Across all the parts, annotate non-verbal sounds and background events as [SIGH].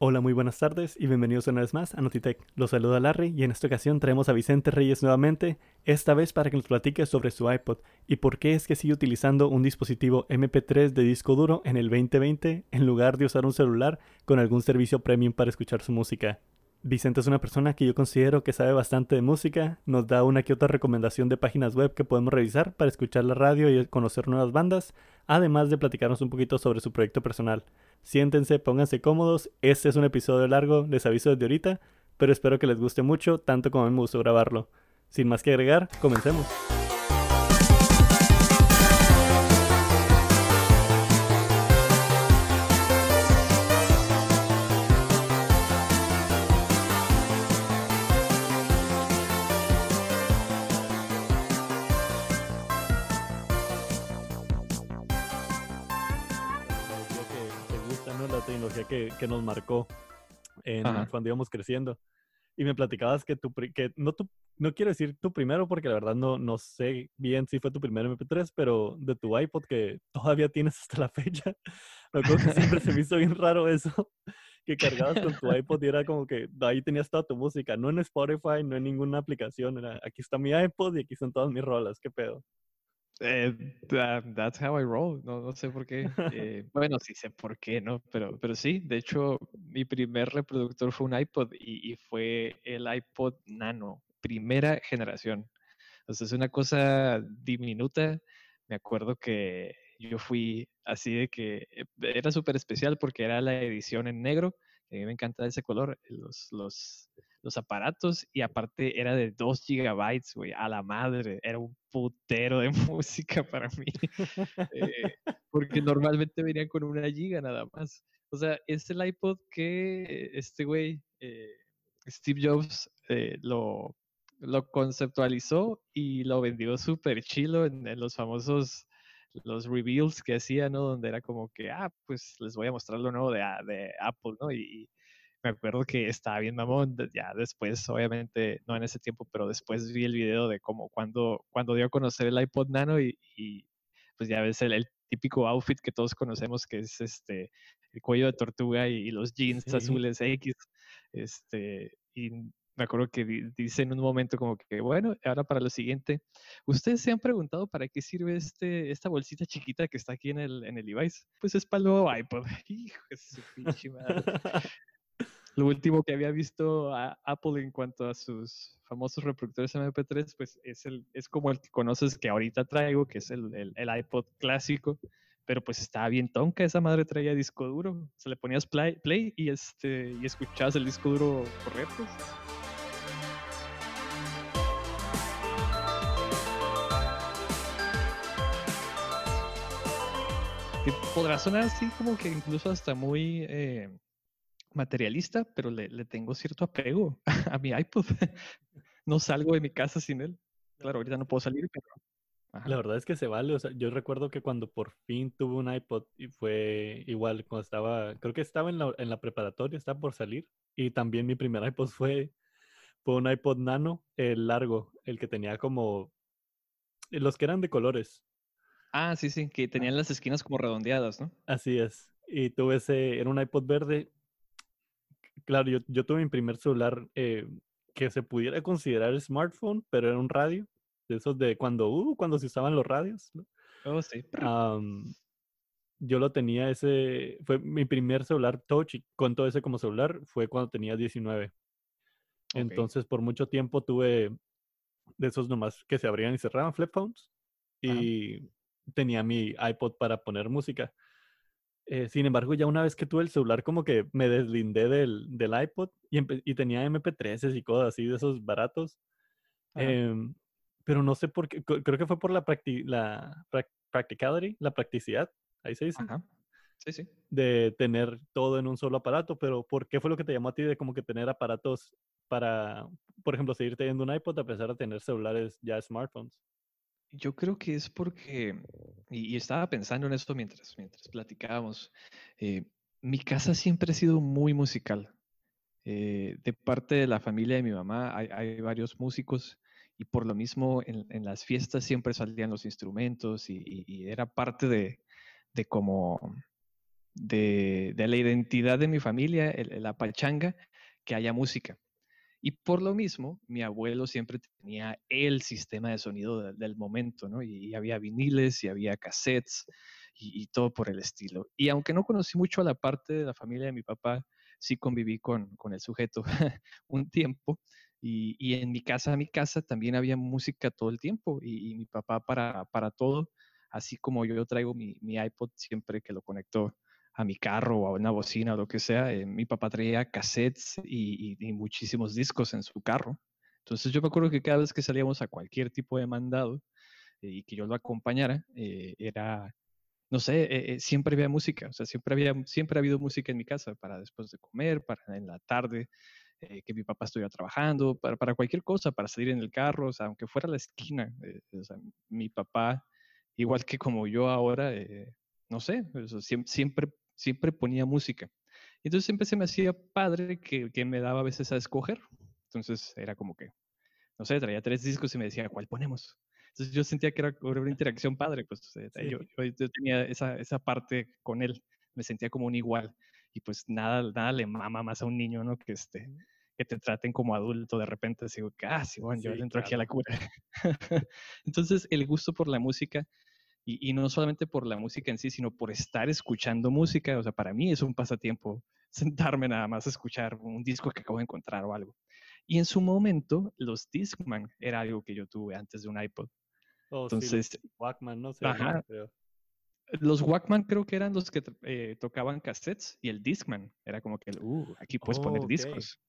Hola, muy buenas tardes y bienvenidos una vez más a Notitech. Los saluda Larry y en esta ocasión traemos a Vicente Reyes nuevamente, esta vez para que nos platique sobre su iPod y por qué es que sigue utilizando un dispositivo MP3 de disco duro en el 2020 en lugar de usar un celular con algún servicio premium para escuchar su música. Vicente es una persona que yo considero que sabe bastante de música, nos da una que otra recomendación de páginas web que podemos revisar para escuchar la radio y conocer nuevas bandas, además de platicarnos un poquito sobre su proyecto personal. Siéntense, pónganse cómodos, este es un episodio largo, les aviso desde ahorita, pero espero que les guste mucho, tanto como a mí me gustó grabarlo. Sin más que agregar, comencemos. Que, nos marcó cuando íbamos creciendo. Y me platicabas que tu, que no, tu, no quiero decir tu primero porque la verdad no, no sé bien si fue tu primer MP3, pero de tu iPod que todavía tienes hasta la fecha. [LAUGHS] Me acuerdo que siempre se me hizo bien raro eso, [LAUGHS] que cargabas con tu iPod y era como que ahí tenías toda tu música, no en Spotify, no en ninguna aplicación, era aquí está mi iPod y aquí están todas mis rolas, qué pedo. Eh, that's how I roll. No, no sé por qué. Eh, [LAUGHS] bueno, sí sé por qué, ¿no? Pero, pero sí, de hecho, mi primer reproductor fue un iPod y, fue el iPod Nano, primera generación. Sea, es una cosa diminuta. Me acuerdo que yo fui así de que eh, era súper especial porque era la edición en negro. A mí me encanta ese color. Los, los, los aparatos y aparte era de 2 gigabytes, güey, a la madre, era un putero de [LAUGHS] música para mí, eh, porque normalmente venían con una giga nada más. O sea, es el iPod que este güey, eh, Steve Jobs, eh, lo, lo conceptualizó y lo vendió súper chilo en, los famosos los reveals que hacía, ¿no? Donde era como que, ah, pues les voy a mostrar lo nuevo de, de Apple, ¿no? Y, me acuerdo que estaba bien mamón, ya después, obviamente, no en ese tiempo, pero después vi el video de cómo cuando, cuando dio a conocer el iPod Nano y, pues ya ves el, típico outfit que todos conocemos, que es este, el cuello de tortuga y, los jeans azules X, este, y me acuerdo que dice en un momento como que, bueno, ahora para lo siguiente, ¿ustedes se han preguntado para qué sirve este, esta bolsita chiquita que está aquí en el, en el device? Pues es para el nuevo [LAUGHS] iPod. [LAUGHS] Hijo de su pinche madre. Lo último que había visto a Apple en cuanto a sus famosos reproductores MP3, pues es, el, es como el que conoces que ahorita traigo, que es el, el, iPod clásico, pero pues estaba bien tonka, esa madre traía disco duro, se le ponías play, play y, este, y escuchabas el disco duro correr, pues. Que podrá sonar así como que incluso hasta muy... Eh, materialista, pero le, le tengo cierto apego [LAUGHS] a mi iPod. [LAUGHS] no salgo de mi casa sin él. Claro, ahorita no puedo salir, pero... La verdad es que se vale. O sea, yo recuerdo que cuando por fin tuve un iPod y fue igual, cuando estaba, creo que estaba en la, en la preparatoria, estaba por salir. Y también mi primer iPod [LAUGHS] fue, fue un iPod Nano, el largo, el que tenía como, los que eran de colores. Ah, sí, sí, que tenían las esquinas como redondeadas, ¿no? Así es. Y tuve ese, era un iPod verde Claro, yo, yo tuve mi primer celular eh, que se pudiera considerar smartphone, pero era un radio, de esos de cuando, uh, cuando se usaban los radios. Oh, sí. yo lo tenía ese, fue mi primer celular touch y con todo ese como celular fue cuando tenía 19. Entonces por mucho tiempo tuve de esos nomás que se abrían y cerraban, flip phones, y tenía mi iPod para poner música. Eh, sin embargo, ya una vez que tuve el celular, como que me deslindé del, del iPod y, y, tenía MP3 y cosas así de esos baratos. Em, pero no sé por qué, creo que fue por la, la practicality, la practicidad, ahí se dice. Sí, sí. De tener todo en un solo aparato, pero ¿por qué fue lo que te llamó a ti de como que tener aparatos para, por ejemplo, seguir teniendo un iPod a pesar de tener celulares ya smartphones? Yo creo que es porque, y, estaba pensando en esto mientras, mientras platicábamos, eh, mi casa siempre ha sido muy musical. Eh, de parte de la familia de mi mamá hay, varios músicos y por lo mismo en, las fiestas siempre salían los instrumentos y, era parte de, de como de, la identidad de mi familia, la pachanga, que haya música. Y por lo mismo, mi abuelo siempre tenía el sistema de sonido del momento, ¿no? Y, había viniles y había cassettes y, todo por el estilo. Y aunque no conocí mucho a la parte de la familia de mi papá, sí conviví con, con el sujeto [LAUGHS] un tiempo. Y, y, en mi casa, mi casa también había música todo el tiempo y, mi papá para, para todo, así como yo traigo mi, mi iPod siempre que lo conecto a mi carro o a una bocina o lo que sea, eh, mi papá traía cassettes y, muchísimos discos en su carro. Entonces yo me acuerdo que cada vez que salíamos a cualquier tipo de mandado eh, y que yo lo acompañara, eh, era, no sé, siempre había música, o sea, siempre, había, siempre ha habido música en mi casa para después de comer, para en la tarde, que mi papá estuviera trabajando, para, para, cualquier cosa, para salir en el carro, o sea, aunque fuera a la esquina, o mi papá, igual que como yo ahora, no sé, siempre, siempre siempre ponía música. Entonces siempre se me hacía padre que, que, me daba a veces a escoger. Entonces era como que, no sé, traía tres discos y me decía, ¿cuál ponemos? Entonces yo sentía que era una interacción padre, pues yo, yo, tenía esa, esa parte con él, me sentía como un igual. Y pues nada, nada le mama más a un niño, ¿no? Que, este, que te traten como adulto de repente, así, ah, sí, bueno, yo entro aquí a la cura. [LAUGHS] Entonces el gusto por la música y, no solamente por la música en sí, sino por estar escuchando música. O sea, para mí es un pasatiempo [LAUGHS] sentarme nada más a escuchar un disco que acabo de encontrar o algo. Y en su momento, los Discman era algo que yo tuve antes de un iPod. Oh, Entonces, sí, Walkman, no sé. Los Walkman creo que eran los que eh, tocaban cassettes y el Discman era como que, uh, aquí puedes poner discos.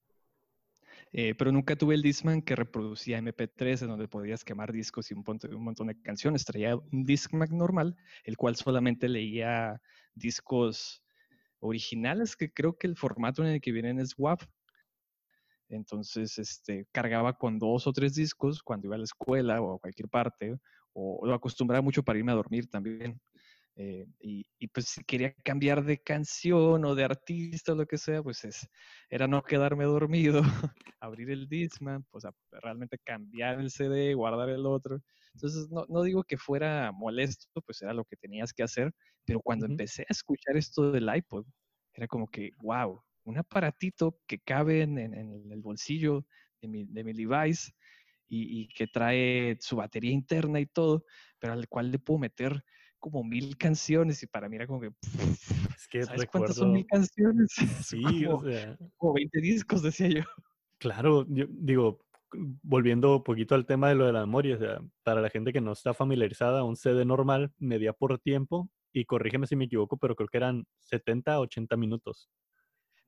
Eh, pero nunca tuve el Discman que reproducía MP3, en donde podías quemar discos y un, montón de canciones. Traía un Discman normal, el cual solamente leía discos originales, que creo que el formato en el que vienen es WAV. Entonces, este, cargaba con dos o tres discos cuando iba a la escuela o a cualquier parte, o lo acostumbraba mucho para irme a dormir también. Eh, y, pues si quería cambiar de canción o de artista o lo que sea, pues es, era no quedarme dormido, [LAUGHS] abrir el Discman, pues realmente cambiar el CD, guardar el otro. Entonces no, no, digo que fuera molesto, pues era lo que tenías que hacer, pero cuando empecé a escuchar esto del iPod, era como que, wow, un aparatito que cabe en, en, el bolsillo de mi, de mi device y, y que trae su batería interna y todo, pero al cual le puedo meter como mil canciones y para mí era como que... [LAUGHS] Es que ¿Sabes cuántas son mil canciones? [LAUGHS] Sí, como, o sea... Como 20 discos, decía yo. Claro, yo digo, volviendo un poquito al tema de lo de la memoria, o sea, para la gente que no está familiarizada, un CD normal medía por tiempo y corrígeme si me equivoco, pero creo que eran 70, 80 minutos.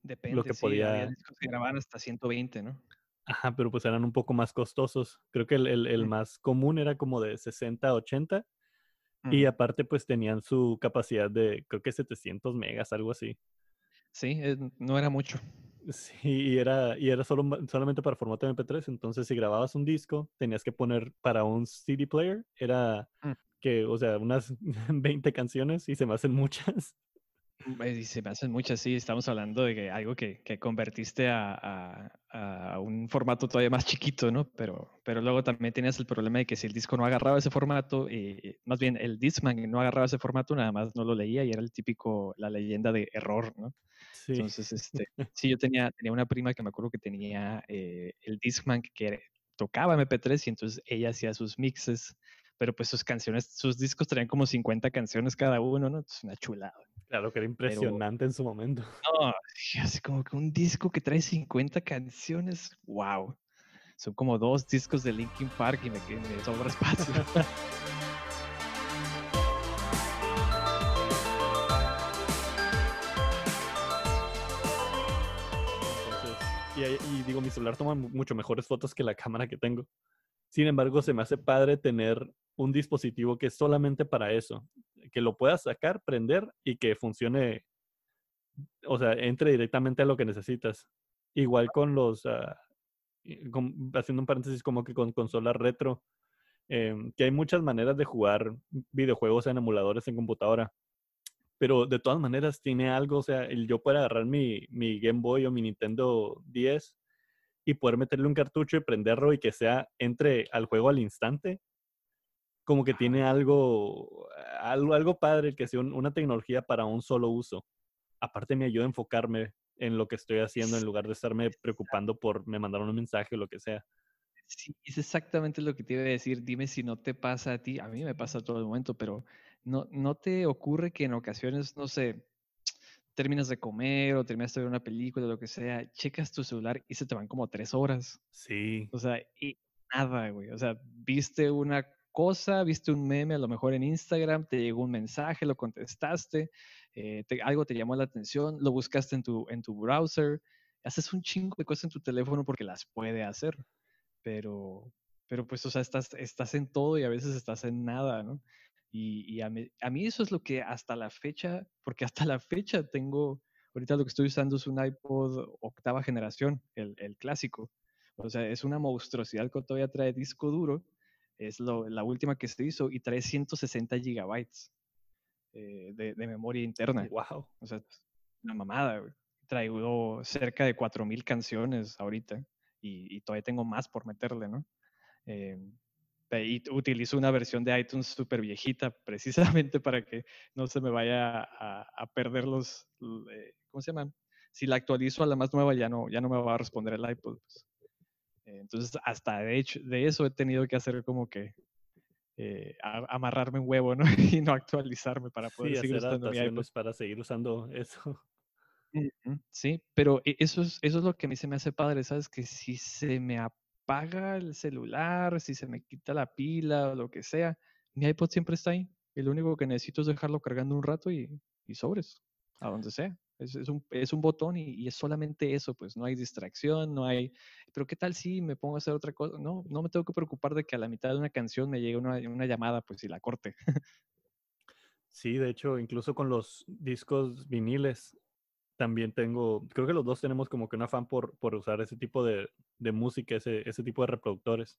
Depende, lo que podía... había discos que grababan hasta 120, ¿no? Ajá, pero pues eran un poco más costosos. Creo que el, el, el más común era como de 60, 80 y aparte, pues tenían su capacidad de, creo que 700 megas, algo así. Sí, eh, no era mucho. Sí, y era, y era solo, solamente para formato MP3. Entonces, si grababas un disco, tenías que poner para un CD player, era mm. que, o sea, unas [LAUGHS] 20 canciones y se me hacen muchas. Y se me hacen muchas, sí. Estamos hablando de que algo que, que convertiste a, a, un formato todavía más chiquito, ¿no? Pero, pero luego también tenías el problema de que si el disco no agarraba ese formato, y más bien el Discman no agarraba ese formato, nada más no lo leía y era el típico, la leyenda de error, ¿no? Sí. Entonces, este, [LAUGHS] sí, yo tenía, tenía una prima que me acuerdo que tenía eh, el Discman que tocaba MP3 y entonces ella hacía sus mixes pero pues sus canciones, sus discos traían como 50 canciones cada uno, ¿no? Es una chulada. Claro que era impresionante en su momento. [LAUGHS] No, así como que un disco que trae 50 canciones, wow. Son como dos discos de Linkin Park y me, me sobra espacio. [LAUGHS] y, digo, mi celular toma mucho mejores fotos que la cámara que tengo. Sin embargo, se me hace padre tener un dispositivo que es solamente para eso, que lo puedas sacar, prender y que funcione, o sea, entre directamente a lo que necesitas. Igual con los, ah, haciendo un paréntesis como que con consolas retro, em, que hay muchas maneras de jugar videojuegos en emuladores en computadora. Pero de todas maneras tiene algo, o sea, el yo pueda agarrar mi, mi Game Boy o mi Nintendo 10 y poder meterle un cartucho y prenderlo y que sea entre al juego al instante, como que tiene algo, algo, algo padre, que sea una tecnología para un solo uso. aparte me ayuda a enfocarme en lo que estoy haciendo en lugar de estarme preocupando por me mandaron un mensaje o lo que sea. Sí, es exactamente lo que te iba a decir. Dime si no te pasa a ti. A mí me pasa todo el momento, pero no, no te ocurre que en ocasiones, no sé, terminas de comer o terminas de ver una película o lo que sea, checas tu celular y se te van como tres horas. Sí. O sea, y nada, güey. O sea, viste una cosa, viste un meme a lo mejor en Instagram, te llegó un mensaje, lo contestaste, eh, algo te llamó la atención, lo buscaste en tu, en tu browser, haces un chingo de cosas en tu teléfono porque las puede hacer, pero, pero pues, o sea, estás, estás en todo y a veces estás en nada, ¿no? Y, a, mí, a, mí, eso es lo que hasta la fecha, porque hasta la fecha tengo, ahorita lo que estoy usando es un iPod octava generación, el, el clásico. O sea, es una monstruosidad que todavía trae disco duro es la última que se hizo y trae 160 gigabytes eh, de, memoria interna. Wow. O sea, una mamada. Traigo cerca de 4000 canciones ahorita y, todavía tengo más por meterle, ¿no? Eh, y utilizo una versión de iTunes súper viejita precisamente para que no se me vaya a, perder los, eh, ¿cómo se llaman? Si la actualizo a la más nueva ya no, ya no me va a responder el iPod. Pues. Eh, entonces, hasta de hecho, de eso he tenido que hacer como que eh, amarrarme un huevo, ¿no? [LAUGHS] y no actualizarme para poder seguir usando mi iPod. para seguir usando eso. Sí, pero e, eso es, eso es lo que a mí se me hace padre, ¿sabes? Que si se me apaga el celular, si se me quita la pila o lo que sea, mi iPod siempre está ahí. Y lo único que necesito es dejarlo cargando un rato y, y sobres, a donde sea. Es, un, es un, botón y, es solamente eso, pues no hay distracción, no hay, pero ¿qué tal si me pongo a hacer otra cosa? No, no me tengo que preocupar de que a la mitad de una canción me llegue una, una llamada, pues y la corte. sí, de hecho, incluso con los discos viniles, también tengo, creo que los dos tenemos como que un afán por, por usar ese tipo de, de música, ese, ese tipo de reproductores.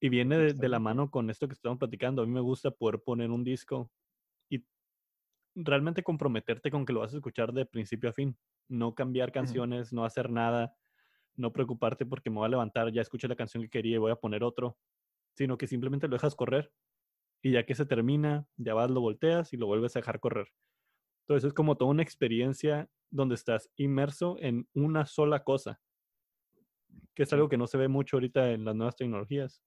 Y viene de, de, la mano con esto que estamos platicando. A mí me gusta poder poner un disco realmente comprometerte con que lo vas a escuchar de principio a fin. No cambiar canciones, no hacer nada, no preocuparte porque me voy a levantar, ya escuché la canción que quería y voy a poner otro, sino que simplemente lo dejas correr. Y ya que se termina, ya vas, lo volteas y lo vuelves a dejar correr. Entonces es como toda una experiencia donde estás inmerso en una sola cosa, que es algo que no se ve mucho ahorita en las nuevas tecnologías.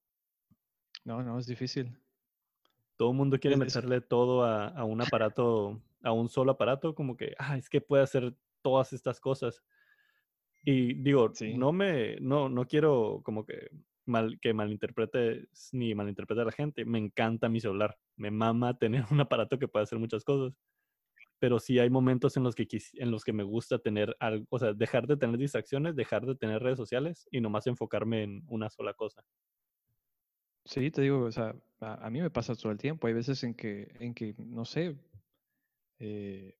No, no, es difícil. Todo el mundo quiere meterle todo a, un aparato, a un solo aparato, como que, ah, es que puede hacer todas estas cosas. Y digo, no me, no, no quiero como que mal, que malinterprete ni malinterprete a la gente. Me encanta mi celular. Me mama [LAUGHS] tener un aparato que puede hacer muchas cosas. Pero sí hay momentos en los que, en los que me gusta tener algo, o sea, dejar de tener distracciones, dejar de tener redes sociales y nomás enfocarme en una sola cosa. Sí, te digo, o sea, a, mí me pasa todo el tiempo. Hay veces en que, en que no sé, eh,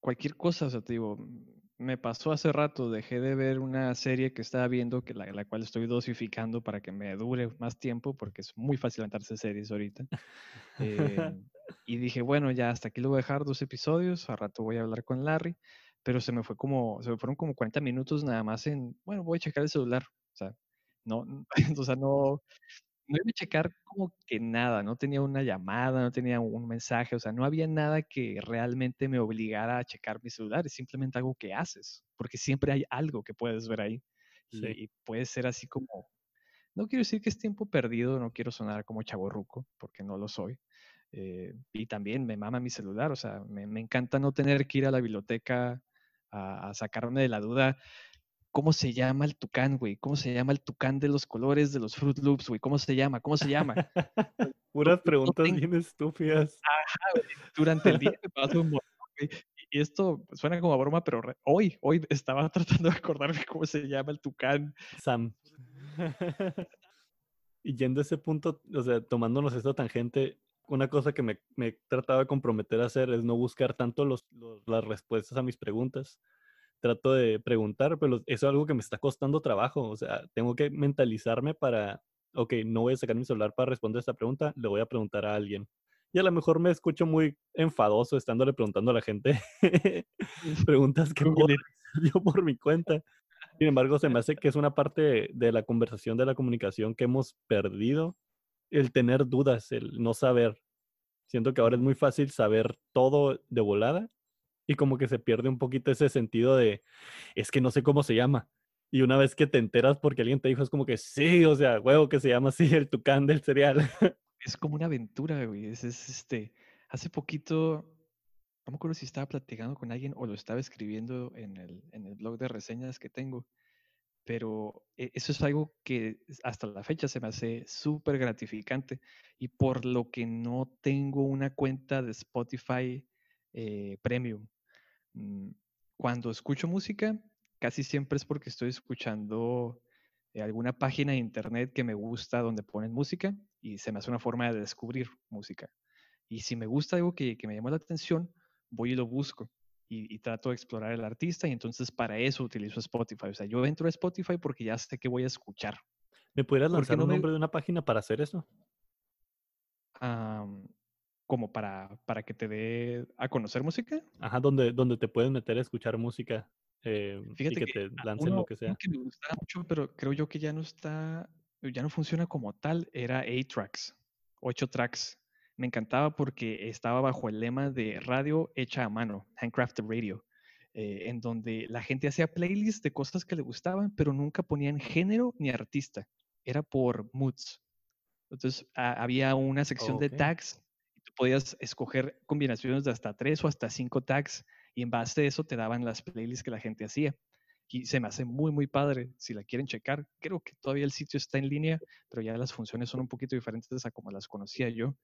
cualquier cosa, o sea, te digo, me pasó hace rato, dejé de ver una serie que estaba viendo, que la, cual estoy dosificando para que me dure más tiempo, porque es muy fácil levantarse series ahorita. [LAUGHS] Eh, y dije, bueno, ya hasta aquí lo voy a dejar dos episodios, a rato voy a hablar con Larry, pero se me fue como, se me fueron como 40 minutos nada más en, bueno, voy a checar el celular, o sea, no, [LAUGHS] o sea, no, no iba a checar como que nada, no tenía una llamada, no tenía un mensaje, o sea, no había nada que realmente me obligara a checar mi celular, es simplemente algo que haces, porque siempre hay algo que puedes ver ahí. Y, puede ser así como, no quiero decir que es tiempo perdido, no quiero sonar como chaborruco, porque no lo soy. Eh, y también me mama mi celular, o sea, me, encanta no tener que ir a la biblioteca a sacarme de la duda ¿Cómo se llama el tucán, güey? ¿Cómo se llama el tucán de los colores de los Fruit Loops, güey? ¿Cómo se llama? ¿Cómo se llama? [LAUGHS] Puras preguntas bien estúpidas. Ajá, güey. Durante el día me paso un montón, güey. Y esto suena como a broma, pero hoy, hoy estaba [LAUGHS] tratando de acordarme cómo se llama el tucán. Sam. [LAUGHS] y yendo a ese punto, o sea, tomándonos esta tangente, una cosa que me, me trataba de comprometer a hacer es no buscar tanto los, las respuestas a mis preguntas, trato de preguntar, pero eso es algo que me está costando trabajo. O sea, tengo que mentalizarme para, ok, no voy a sacar mi celular para responder esta pregunta, le voy a preguntar a alguien. Y a lo mejor me escucho muy enfadoso estándole preguntando a la gente [LAUGHS] [LAUGHS] preguntas que puedo yo por mi cuenta. Sin embargo, se me hace que es una parte de la conversación, de la comunicación que hemos perdido, el tener dudas, el no saber. Siento que ahora es muy fácil saber todo de volada y como que se pierde un poquito ese sentido de, es que no sé cómo se llama. Y una vez que te enteras porque alguien te dijo, es como que sí, o sea, huevo que se llama así el tucán del cereal. [LAUGHS] Es como una aventura, güey. Es, es, este, hace poquito, no me acuerdo si estaba platicando con alguien o lo estaba escribiendo en el, en el blog de reseñas que tengo, pero e, eso es algo que hasta la fecha se me hace súper gratificante y por lo que no tengo una cuenta de Spotify eh, Premium. Mm, cuando escucho música, casi siempre es porque estoy escuchando eh, alguna página de internet que me gusta donde ponen música y se me hace una forma de descubrir música. Y si me gusta algo que, que me llama la atención, voy y lo busco y, trato de explorar el artista y entonces para eso utilizo Spotify. O sea, yo entro a Spotify porque ya sé que voy a escuchar. ¿Me pudieras lanzar no un nombre de una página para hacer eso? Como para, para que te dé a conocer música. Ajá, donde, donde te puedes meter a escuchar música eh, Fíjate y que, te lancen lo que sea. que me gustaba mucho, pero creo yo que ya no está, ya no funciona como tal, era 8 tracks, 8 tracks. Me encantaba porque estaba bajo el lema de radio hecha a mano, handcrafted radio, eh, en donde la gente hacía playlists de cosas que le gustaban, pero nunca ponían género ni artista. Era por moods. Entonces había una sección de tags podías escoger combinaciones de hasta tres o hasta cinco tags y en base a eso te daban las playlists que la gente hacía. Y se me hace muy, muy padre. Si la quieren checar, creo que todavía el sitio está en línea, pero ya las funciones son un poquito diferentes a como las conocía yo.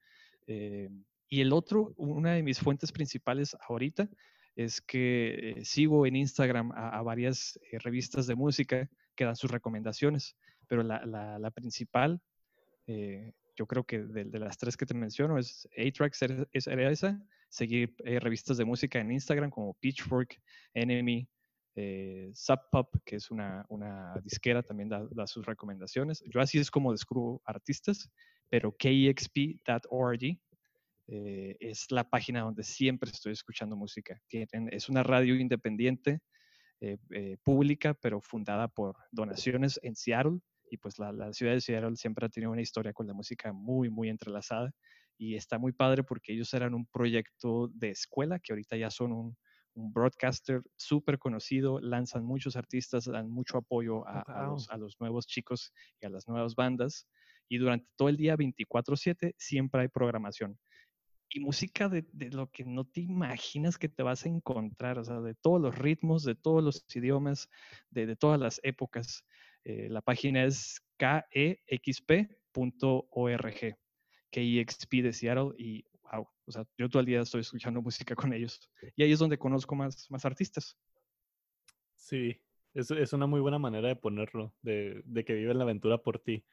Eh, y el otro, una de mis fuentes principales ahorita, es que eh, sigo en Instagram a, varias eh, revistas de música que dan sus recomendaciones, pero la, la, principal, yo creo que de, de, las tres que te menciono, es A-Tracks, es, esa, seguir eh, revistas de música en Instagram como Pitchfork, Enemy, eh, Sub Pop, que es una, una disquera, también da, sus recomendaciones. Yo así es como descubro artistas, pero kexp.org eh, es la página donde siempre estoy escuchando música. Tienen, es una radio independiente, eh, pública, pero fundada por donaciones en Seattle. Y pues la, la ciudad de Seattle siempre ha tenido una historia con la música muy, muy entrelazada y está muy padre porque ellos eran un proyecto de escuela que ahorita ya son un, broadcaster súper conocido, lanzan muchos artistas, dan mucho apoyo a, los, nuevos chicos y a las nuevas bandas y durante todo el día 24/7 siempre hay programación. Y música de, lo que no te imaginas que te vas a encontrar, o sea, de todos los ritmos, de todos los idiomas, de, todas las épocas. Eh, la página es kexp.org. KEXP de Seattle y wow, o sea, yo todo el día estoy escuchando [LAUGHS] música con ellos. Y ahí es donde conozco más, más artistas. Sí, es, es una muy buena manera de ponerlo, de, de que vive la aventura por ti.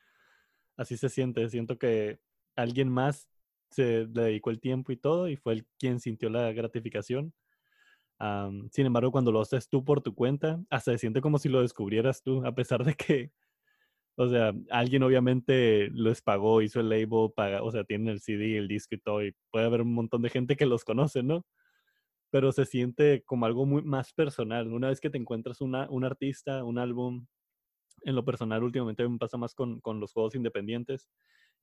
Así se siente, siento que alguien más se le dedicó el tiempo y todo y fue el quien sintió la gratificación. Sin embargo, cuando lo haces tú por tu cuenta, hasta se siente como si lo descubrieras tú, a pesar de que o sea, alguien obviamente los pagó, hizo el label, paga, o sea, tiene el CD, el disco y todo, y puede haber un montón de gente que los conoce, ¿no? Pero se siente como algo muy más personal. Una vez que te encuentras una, un artista, un álbum, en lo personal últimamente me pasa más con, con los juegos independientes,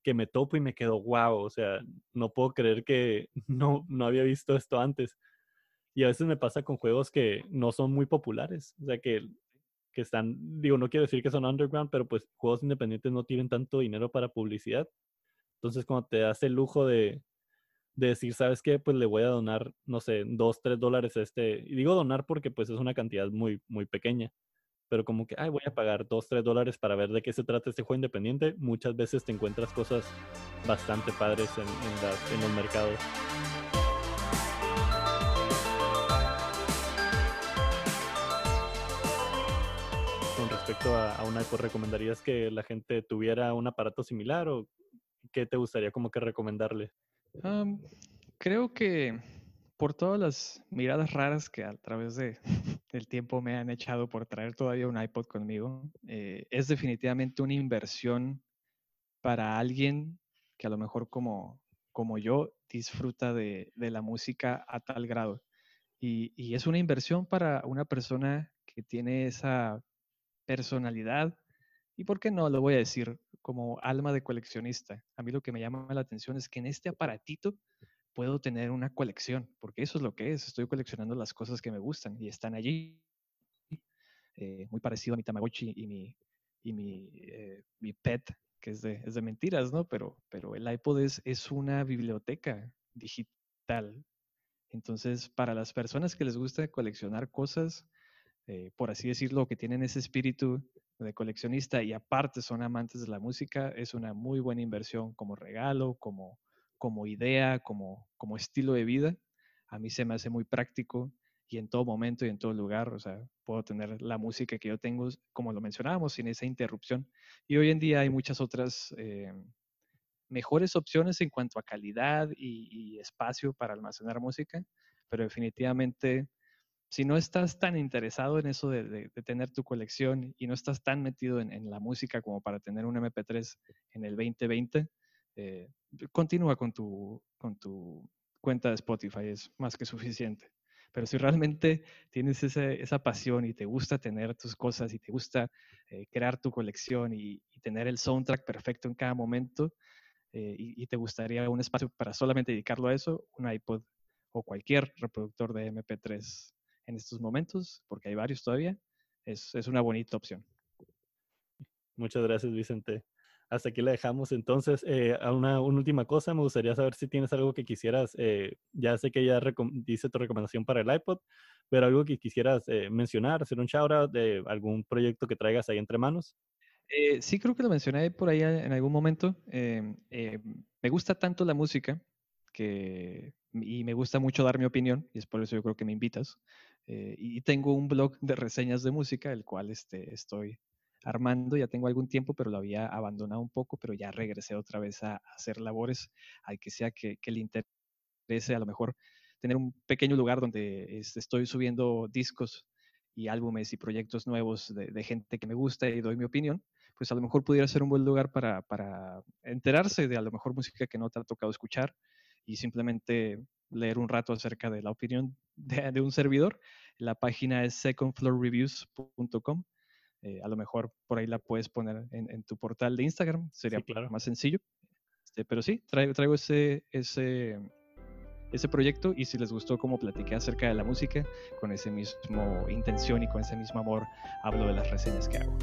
que me topo y me quedo, wow, o sea, no puedo creer que [LAUGHS] no, no había visto esto antes. Y a veces me pasa con juegos que no son muy populares, o sea, que que están, digo, no quiero decir que son underground, pero pues juegos independientes no tienen tanto dinero para publicidad. Entonces, cuando te das el lujo de, de decir, ¿sabes qué? Pues le voy a donar, no sé, dos, tres dólares a este. Y digo donar porque pues es una cantidad muy, muy pequeña. Pero como que, ay, voy a pagar dos, tres dólares para ver de qué se trata este juego independiente. Muchas veces te encuentras cosas bastante padres en, en, en los mercados. Respecto a, un iPod, ¿recomendarías que la gente tuviera un aparato similar o qué te gustaría como que recomendarle? creo que por todas las miradas raras que a través de, del tiempo me han echado por traer todavía un iPod conmigo, eh, es definitivamente una inversión para alguien que a lo mejor como, como yo disfruta de, de la música a tal grado. Y, y, es una inversión para una persona que tiene esa personalidad y, ¿por qué no? Lo voy a decir como alma de coleccionista. A mí lo que me llama la atención es que en este aparatito puedo tener una colección, porque eso es lo que es, estoy coleccionando las cosas que me gustan y están allí. Eh, muy parecido a mi Tamagotchi y mi, y mi, eh, mi pet, que es de, es de, mentiras, ¿no? Pero, pero el iPod es, es una biblioteca digital. Entonces, para las personas que les gusta coleccionar cosas, eh, por así decirlo, que tienen ese espíritu de coleccionista y aparte son amantes de la música, es una muy buena inversión como regalo, como, como idea, como, como estilo de vida. A mí se me hace muy práctico y en todo momento y en todo lugar, o sea, puedo tener la música que yo tengo, como lo mencionábamos, sin esa interrupción. Y hoy en día hay muchas otras eh, mejores opciones en cuanto a calidad y, espacio para almacenar música, pero definitivamente si no estás tan interesado en eso de, tener tu colección y no estás tan metido en, la música como para tener un MP3 en el 2020, eh, continúa con tu, cuenta de Spotify, es más que suficiente. Pero si realmente tienes esa pasión y te gusta tener tus cosas y te gusta eh, crear tu colección y, tener el soundtrack perfecto en cada momento eh, y, te gustaría un espacio para solamente dedicarlo a eso, un iPod o cualquier reproductor de MP3 en estos momentos, porque hay varios todavía, es, es una bonita opción. Muchas gracias, Vicente hasta aquí la dejamos. Entonces, eh, una, última cosa, me gustaría saber si tienes algo que quisieras, eh, ya sé que ya dice tu recomendación para el iPod, pero algo que quisieras eh, mencionar, hacer un shout out de algún proyecto que traigas ahí entre manos. sí, creo que lo mencioné por ahí en algún momento. me gusta tanto la música que, y me gusta mucho dar mi opinión, y es por eso yo creo que me invitas. Y tengo un blog de reseñas de música, el cual este, estoy armando, ya tengo algún tiempo, pero lo había abandonado un poco, pero ya regresé otra vez a, hacer labores, al que sea que, le interese a lo mejor tener un pequeño lugar donde estoy subiendo discos y álbumes y proyectos nuevos de, gente que me gusta y doy mi opinión, pues a lo mejor pudiera ser un buen lugar para, para enterarse de a lo mejor música que no te ha tocado escuchar y simplemente leer un rato acerca de la opinión [LAUGHS] de, de un servidor. La página es secondfloorreviews.com eh, a lo mejor por ahí la puedes poner en, tu portal de Instagram, sería claro. más sencillo. Este, pero sí, traigo, traigo ese, ese, ese proyecto y si les gustó cómo platiqué acerca de la música, con ese mismo intención y con ese mismo amor, hablo de las reseñas que hago.